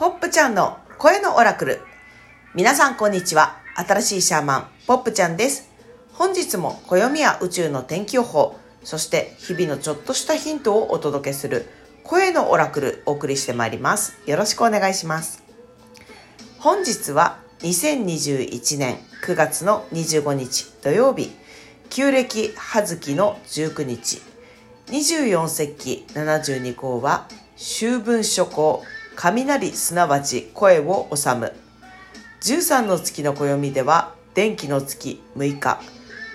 ポップちゃんの声のオラクル。皆さんこんにちは。新しいシャーマン、ポップちゃんです。本日も暦や宇宙の天気予報、そして日々のちょっとしたヒントをお届けする声のオラクルお送りしてまいります。よろしくお願いします。本日は2021年9月の25日土曜日、旧暦葉月の19日、24節気72項は秋分初項雷すなわち声を収む。13の月の暦では電気の月6日。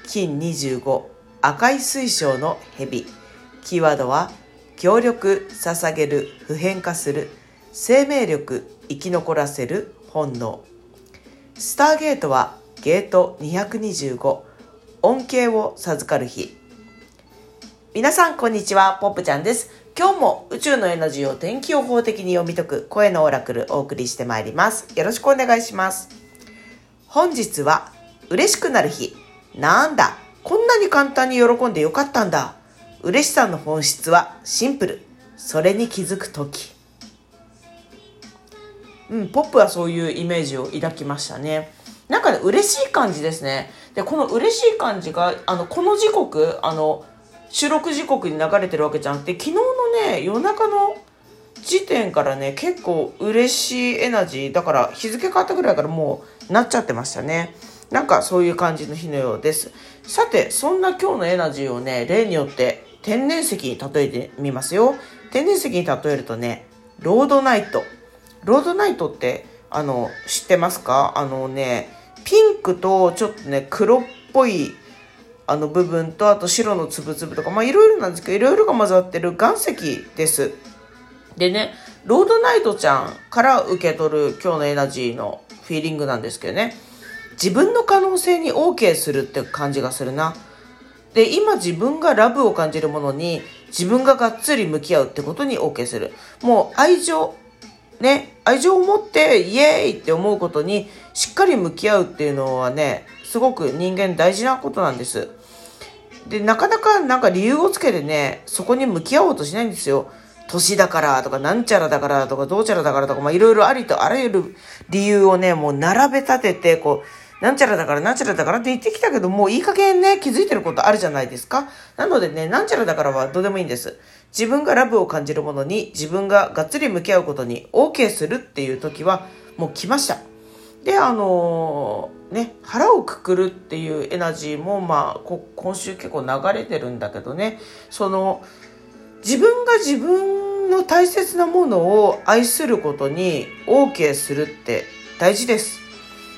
金25赤い水晶の蛇。キーワードは協力捧げる普遍化する生命力生き残らせる本能。スターゲートはゲート225恩恵を授かる日。皆さんこんにちは、ポップちゃんです。今日も宇宙のエナジーを天気予報的に読み解く声のオラクルお送りしてまいります。よろしくお願いします。本日は嬉しくなる日。なんだ、こんなに簡単に喜んでよかったんだ。嬉しさの本質はシンプル。それに気づくとき。うん、ポップはそういうイメージを抱きましたね。なんかね、嬉しい感じですね。で、この嬉しい感じが、あの、この時刻、あの、収録時刻に流れてるわけじゃなくて昨日のね夜中の時点からね結構嬉しいエナジーだから日付変わったぐらいからもうなっちゃってましたね。なんかそういう感じの日のようです。さてそんな今日のエナジーをね例によって天然石に例えてみますよ。天然石に例えるとねロードナイト。ロードナイトってあの知ってますか？あのねピンクとちょっとね黒っぽいあの部分とあと白のつぶつぶとかまあいろいろなんですけどいろいろが混ざってる岩石です。でねロードナイトちゃんから受け取る今日のエナジーのフィーリングなんですけどね。自分の可能性に OK するって感じがするな。で今自分がラブを感じるものに自分ががっつり向き合うってことに OK する。もう愛情ね愛情を持ってイエーイって思うことにしっかり向き合うっていうのはねすごく人間大事なことなんです。で、なかなかなんか理由をつけてね、そこに向き合おうとしないんですよ。年だからとか、なんちゃらだからとか、どうちゃらだからとか、まあいろいろありとあらゆる理由をね、もう並べ立てて、こう、なんちゃらだから、なんちゃらだからって言ってきたけど、もういい加減ね、気づいてることあるじゃないですか。なのでね、なんちゃらだからはどうでもいいんです。自分がラブを感じるものに、自分ががっつり向き合うことに OK するっていう時は、もう来ました。であのー、ね腹をくくるっていうエナジーもまあ今週結構流れてるんだけどね。その自分が自分の大切なものを愛することに OK するって大事です。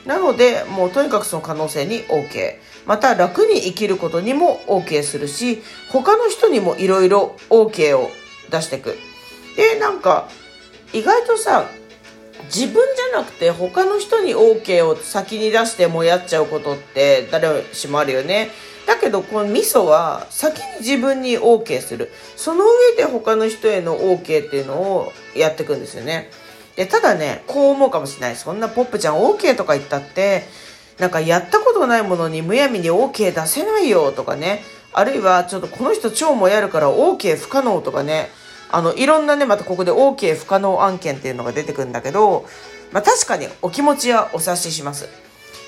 なのでもうとにかくその可能性に OK また楽に生きることにも OK するし他の人にもいろいろ OK を出していく。でなんか意外とさ自分じゃなくて他の人に OK を先に出してもやっちゃうことって誰しもあるよね。だけどこの味噌は先に自分に OK する。その上で他の人への OK っていうのをやっていくんですよね。で、ただね、こう思うかもしれない。そんなポップちゃん OK とか言ったって、なんかやったことないものにむやみに OK 出せないよとかね。あるいはちょっとこの人超もやるから OK 不可能とかね。あの、いろんなね、またここで OK 不可能案件っていうのが出てくるんだけど、まあ確かにお気持ちはお察しします。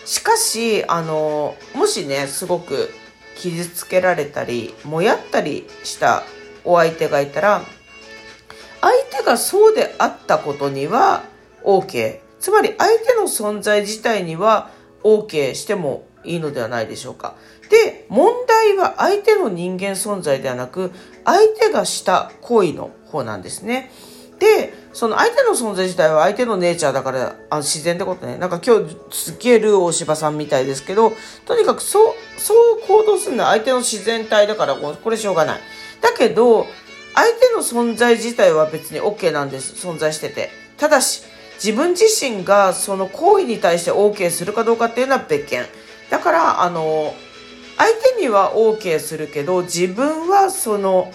しかし、あの、もしね、すごく傷つけられたり、もやったりしたお相手がいたら、相手がそうであったことには OK。つまり相手の存在自体には OK してもいいのではないでしょうか。で、問題は相手の人間存在ではなく、相手がした行為の方なんですね。で、その相手の存在自体は相手のネイチャーだからあ自然ってことね。なんか今日すっげえルー大柴さんみたいですけど、とにかくそう、そう行動するのは相手の自然体だからこれしょうがない。だけど、相手の存在自体は別に OK なんです。存在してて。ただし、自分自身がその行為に対して OK するかどうかっていうのは別件。だから、あの、相手には OK するけど、自分はその、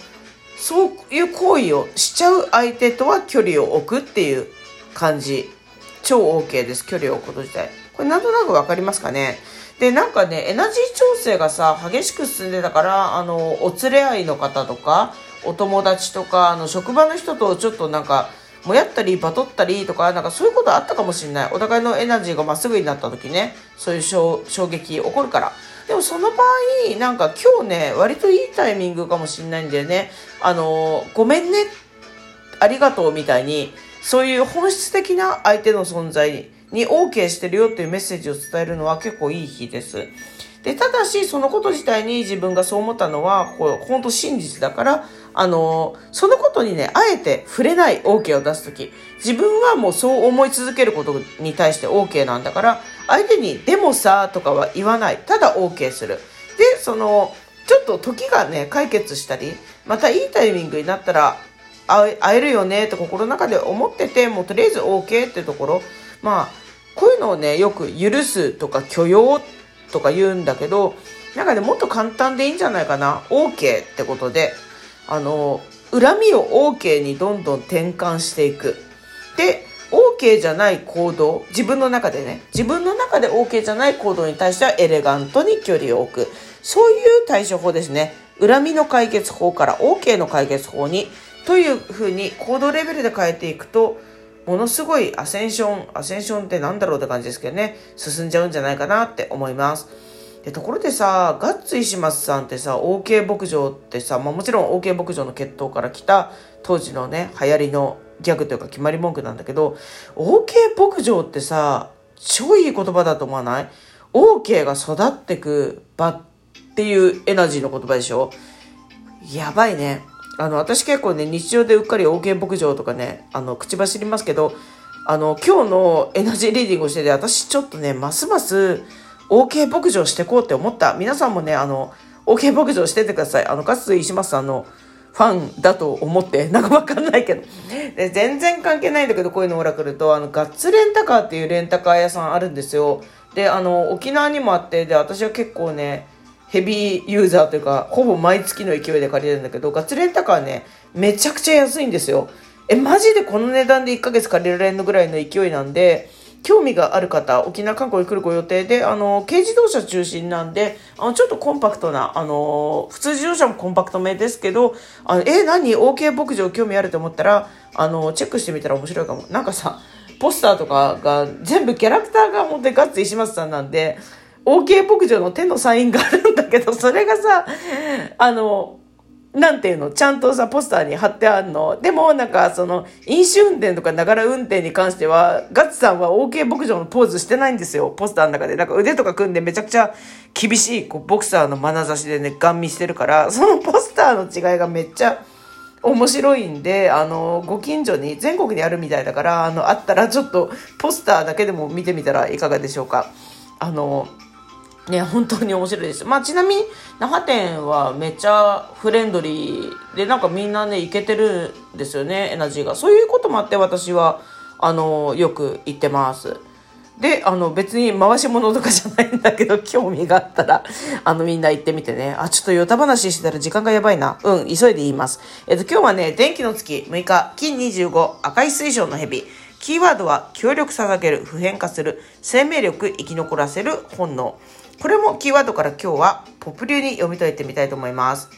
そういう行為をしちゃう相手とは距離を置くっていう感じ。超 OK です。距離を置くこと自体。これなんとなくわかりますかね？で、なんかね、エナジー調整がさ、激しく進んでたから、あの、お連れ合いの方とか、お友達とか、あの、職場の人とちょっとなんか、もやったりバトったりとかなんかそういうことあったかもしれない。お互いのエナジーがまっすぐになった時ね。そういう衝撃起こるから。でもその場合なんか今日ね割といいタイミングかもしれないんだよね。あのごめんね。ありがとうみたいにそういう本質的な相手の存在に OK してるよっていうメッセージを伝えるのは結構いい日です。で、ただし、そのこと自体に自分がそう思ったのは、こう、本当真実だから、あの、そのことにね、あえて触れない OK を出すとき、自分はもうそう思い続けることに対して OK なんだから、相手に、でもさ、とかは言わない。ただ OK する。で、その、ちょっと時がね、解決したり、またいいタイミングになったら、会えるよねって心の中で思ってて、もうとりあえず OK ってところ、まあ、こういうのをね、よく許すとか許容とか言うんだけど、なんかね、もっと簡単でいいんじゃないかな。OK ってことで、あの、恨みを OK にどんどん転換していく。で、OK じゃない行動、自分の中でね、自分の中で OK じゃない行動に対してはエレガントに距離を置く。そういう対処法ですね。恨みの解決法から OK の解決法に、というふうに行動レベルで変えていくと、ものすごいアセンション、アセンションってなんだろうって感じですけどね、進んじゃうんじゃないかなって思います。で、ところでさ、ガッツ石松さんってさ、OK 牧場ってさ、まあもちろん OK 牧場の血統から来た当時のね、流行りのギャグというか決まり文句なんだけど、OK 牧場ってさ、超いい言葉だと思わない ?OK が育ってく場っていうエナジーの言葉でしょ？やばいね。あの、私結構ね、日常でうっかり OK 牧場とかね、あの、口走りますけど、あの、今日のエナジーリーディングをしてて、私ちょっとね、ますます OK 牧場してこうって思った。皆さんもね、あの、OK 牧場しててください。あの、かつ石松さんのファンだと思って、なんかわかんないけど。で、全然関係ないんだけど、こういうのオラクルと、あの、ガッツレンタカーっていうレンタカー屋さんあるんですよ。で、あの、沖縄にもあって、で、私は結構ね、ヘビーユーザーというか、ほぼ毎月の勢いで借りるんだけど、ガッツレンタカーね、めちゃくちゃ安いんですよ。え、マジでこの値段で1ヶ月借りられるのぐらいの勢いなんで、興味がある方、沖縄観光に来るご予定で、あの、軽自動車中心なんで、あの、ちょっとコンパクトな、あの、普通自動車もコンパクトめですけど、あの、え、何 ?OK 牧場興味あると思ったら、あの、チェックしてみたら面白いかも。なんかさ、ポスターとかが全部キャラクターが本当にガッツ石松さんなんで、OK 牧場の手のサインがあるんだけど、それがさ、あの、なんていうの、ちゃんとさ、ポスターに貼ってあるの？でも、なんか、その、飲酒運転とかながら運転に関しては、ガッツさんは OK 牧場のポーズしてないんですよ。ポスターの中で。なんか腕とか組んでめちゃくちゃ厳しい、こう、ボクサーの眼差しでね、ガン見してるから、そのポスターの違いがめっちゃ面白いんで、あの、ご近所に、全国にあるみたいだから、あの、あったらちょっと、ポスターだけでも見てみたらいかがでしょうか。あの、ね、本当に面白いです。まあ、ちなみに、那覇店はめっちゃフレンドリーで、なんかみんなね、いけてるんですよね、エナジーが。そういうこともあって私は、あの、よく行ってます。で、あの、別に回し物とかじゃないんだけど、興味があったら、あの、みんな行ってみてね。あ、ちょっとヨタ話してたら時間がやばいな。うん、急いで言います。えっと、今日はね、電気の月6日、金25、赤い水晶の蛇。キーワードは、協力捧げる、普遍化する、生命力、生き残らせる、本能。これもキーワードから今日はポップ流に読み解いてみたいと思います。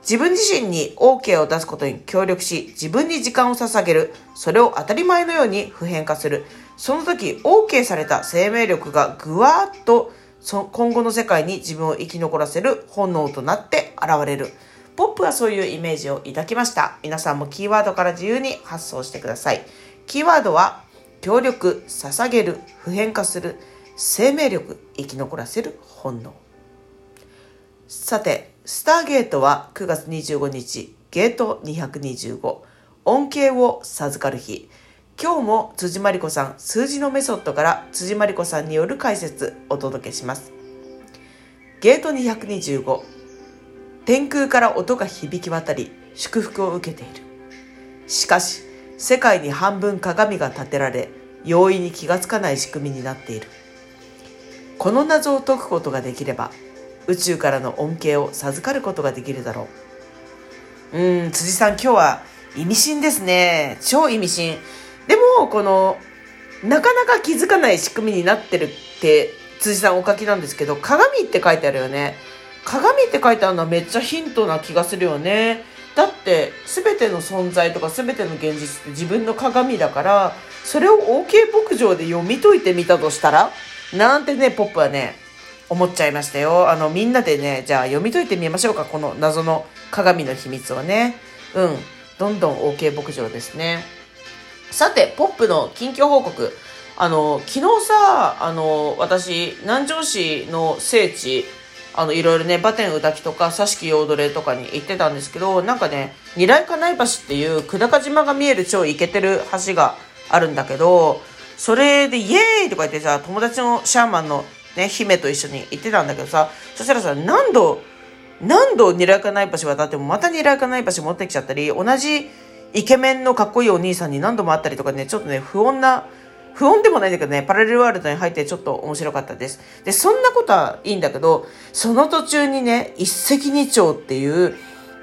自分自身に OK を出すことに協力し、自分に時間を捧げる。それを当たり前のように普遍化する。その時 OK された生命力がぐわーっと今後の世界に自分を生き残らせる本能となって現れる。ポップはそういうイメージを抱きました。皆さんもキーワードから自由に発想してください。キーワードは協力、捧げる、普遍化する。生命力生き残らせる本能。さてスターゲートは9月25日ゲート225恩恵を授かる日。今日も辻真理子さん数字のメソッドから辻真理子さんによる解説お届けします。ゲート225天空から音が響き渡り祝福を受けている。しかし世界に半分鏡が立てられ容易に気がつかない仕組みになっている。この謎を解くことができれば宇宙からの恩恵を授かることができるだろう。うん辻さん今日は意味深ですね。超意味深。でもこのなかなか気づかない仕組みになってるって辻さんお書きなんですけど鏡って書いてあるよね。鏡って書いてあるのはめっちゃヒントな気がするよね。だって全ての存在とか全ての現実って自分の鏡だからそれを OK 牧場で読み解いてみたとしたらなんてねポップはね思っちゃいましたよ。あのみんなでねじゃあ読み解いてみましょうか。この謎の鏡の秘密をね。うん。どんどん OK 牧場ですね。さてポップの近況報告。あの昨日さあの私南城市の聖地あの、いろいろね、バテン宇滝とか、佐敷陽れとかに行ってたんですけど、なんかね、二来金井橋っていう久高島が見える超イケてる橋があるんだけど、それでイエーイとか言ってさ、友達のシャーマンのね、姫と一緒に行ってたんだけどさ、そしたらさ、何度、何度二来金井橋渡ってもまた二来金井橋持ってきちゃったり、同じイケメンのかっこいいお兄さんに何度も会ったりとかね、ちょっとね、不穏な不穏でもないんだけどね、パラレルワールドに入ってちょっと面白かったです。で、そんなことはいいんだけど、その途中にね、一石二鳥っていう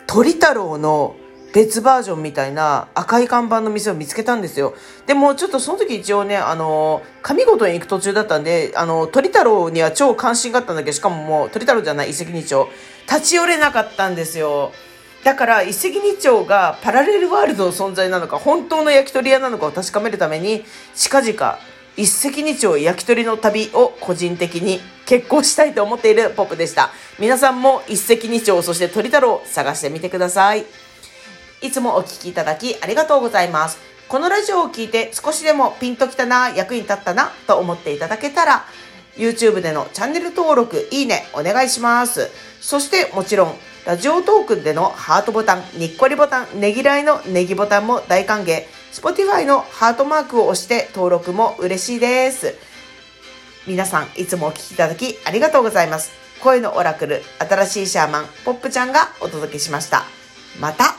鳥太郎の別バージョンみたいな赤い看板の店を見つけたんですよ。でもちょっとその時一応ね、あの、上五島に行く途中だったんで、あの、鳥太郎には超関心があったんだけど、しかももう鳥太郎じゃない一石二鳥、立ち寄れなかったんですよ。だから一石二鳥がパラレルワールドの存在なのか本当の焼き鳥屋なのかを確かめるために近々一石二鳥焼き鳥の旅を個人的に結婚したいと思っているポップでした。皆さんも一石二鳥そして鳥太郎探してみてください。いつもお聴きいただきありがとうございます。このラジオを聞いて少しでもピンときたな役に立ったなと思っていただけたら YouTube でのチャンネル登録いいねお願いします。そしてもちろんラジオトークでのハートボタン、にっこりボタン、ねぎらいのねぎボタンも大歓迎。Spotify のハートマークを押して登録も嬉しいです。皆さん、いつもお聴きいただきありがとうございます。声のオラクル、新しいシャーマン、ポップちゃんがお届けしました。また